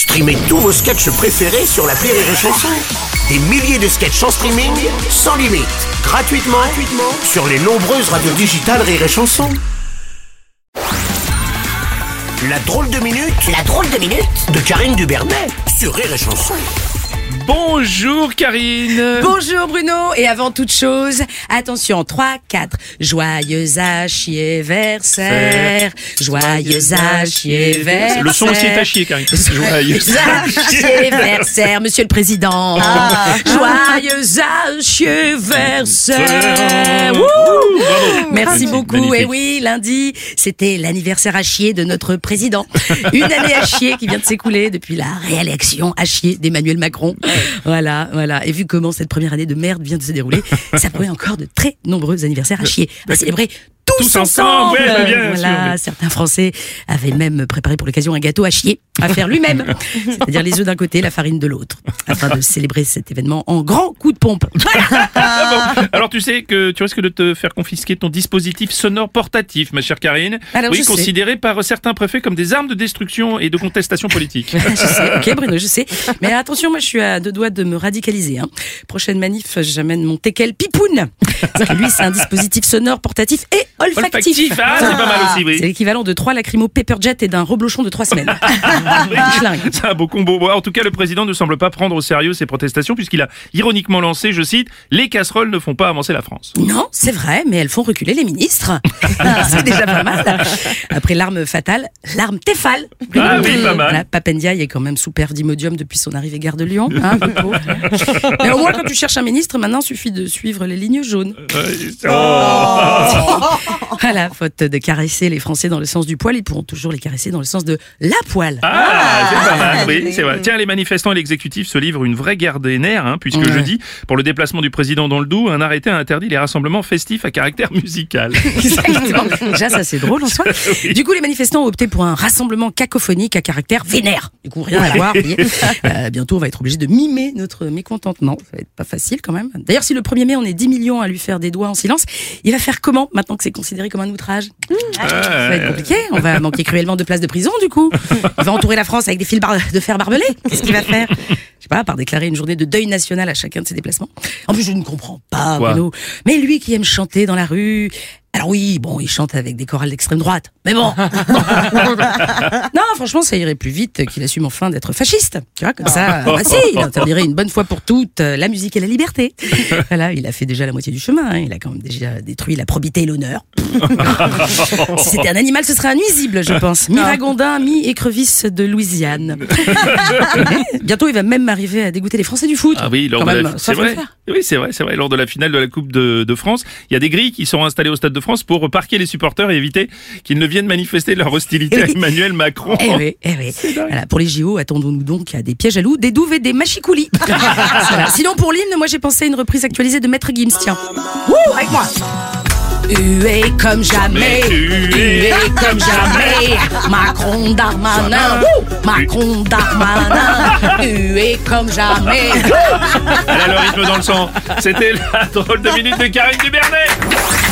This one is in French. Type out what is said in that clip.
Streamez tous vos sketchs préférés sur la Rire et Chanson. Des milliers de sketchs en streaming, sans limite, gratuitement, gratuitement sur les nombreuses radios digitales Rire et Chanson. La drôle de minute, la drôle de minute de Karine Dubernet sur Rire et Chanson. Bonjour Karine. Bonjour Bruno. Et avant toute chose, attention 3 4 joyeux anniversaire. Joyeux anniversaire. Le son aussi est à chier Karine. Joyeux anniversaire monsieur le président. Joyeux anniversaire. Wouh. Merci beaucoup. Magnifique. et oui lundi c'était l'anniversaire à chier de notre président. Une année à chier qui vient de s'écouler depuis la réélection à chier d'Emmanuel Macron voilà voilà et vu comment cette première année de merde vient de se dérouler ça promet encore de très nombreux anniversaires à chier à célébrer tous, Tous ensemble, ouais, bah, bien voilà, sûr. certains Français avaient même préparé pour l'occasion un gâteau à chier à faire lui-même, c'est-à-dire les œufs d'un côté, la farine de l'autre, afin de célébrer cet événement en grand coup de pompe. Ah bon Alors tu sais que tu risques de te faire confisquer ton dispositif sonore portatif, ma chère Karine. Alors, oui, sais. considéré par certains préfets comme des armes de destruction et de contestation politique. je sais, ok Bruno, je sais. Mais attention, moi je suis à deux doigts de me radicaliser. Hein. Prochaine manif, j'amène mon teckel. Lui, c'est un dispositif sonore, portatif et olfactif. Olfactif, ah, c'est pas mal aussi, oui. C'est l'équivalent de trois lacrymo pepperjet et d'un reblochon de trois semaines. C'est un beau combo. En tout cas, le président ne semble pas prendre au sérieux ces protestations puisqu'il a ironiquement lancé, je cite, les casseroles ne font pas avancer la France. Non, c'est vrai, mais elles font reculer les ministres. c'est déjà pas mal. Après l'arme fatale, l'arme téfale. Ah oui, pas mal. Voilà, Papendiaï est quand même sous perdimodium depuis son arrivée gare de Lyon. hein, mais au moins, quand tu cherches un ministre, maintenant, suffit de suivre les lignes jaunes. Oh. Voilà, faute de caresser les Français dans le sens du poil, ils pourront toujours les caresser dans le sens de la poêle. Ah, c'est pas mal, oui, c'est vrai. Tiens, les manifestants et l'exécutif se livrent une vraie guerre des nerfs, hein, puisque Ouais. jeudi, pour le déplacement du président dans le Doubs, un arrêté a interdit les rassemblements festifs à caractère musical. Exactement. Déjà, ça c'est drôle en soi. Du coup, les manifestants ont opté pour un rassemblement cacophonique à caractère vénère. Du coup, rien à voir. Euh, bientôt, on va être obligé de mimer notre mécontentement. Ça va être pas facile quand même. D'ailleurs, si le 1er mai, on est 10 millions à lui faire des doigts en silence, il va faire comment maintenant que c'est considéré comme un outrage? Ça va être compliqué. On va manquer cruellement de places de prison du coup. Il va entourer la France avec des fils bar- de fer barbelés. Qu'est-ce qu'il va faire? Je sais pas, par déclarer une journée de deuil national à chacun de ses déplacements. En plus, je ne comprends pas, Quoi? Bruno. Mais lui qui aime chanter dans la rue. Alors oui, bon, il chante avec des chorales d'extrême droite. Mais bon. non, franchement, ça irait plus vite qu'il assume enfin d'être fasciste. Tu vois, comme ça, bah si, il interdirait une bonne fois pour toutes euh, la musique et la liberté. Voilà, il a fait déjà la moitié du chemin. hein. Il a quand même déjà détruit la probité et l'honneur. si c'était un animal, ce serait un nuisible, je pense. Mi-ragondin, mi-écrevisse de Louisiane. Bientôt, il va même arriver à dégoûter les Français du foot. Ah oui, lors Quand de la- c'est vrai. Oui, c'est vrai, c'est vrai. Lors de la finale de la Coupe de, de France, il y a des grilles qui seront installées au Stade de France pour parquer les supporters et éviter qu'ils ne viennent manifester leur hostilité à. Emmanuel Macron. Eh oui, eh oui. Voilà, pour les JO, attendons-nous donc à des pièges à loups, des douves et des machicoulis. Sinon, pour l'hymne, moi j'ai pensé à une reprise actualisée de Maître Gims. Tiens. Wouh, avec moi. Hué comme jamais, hué comme jamais, Macron Darmanin, Wouh, Macron Darmanin, hué comme jamais. Elle a le rythme dans le sang. C'était la drôle de minute de Karine Dubernet.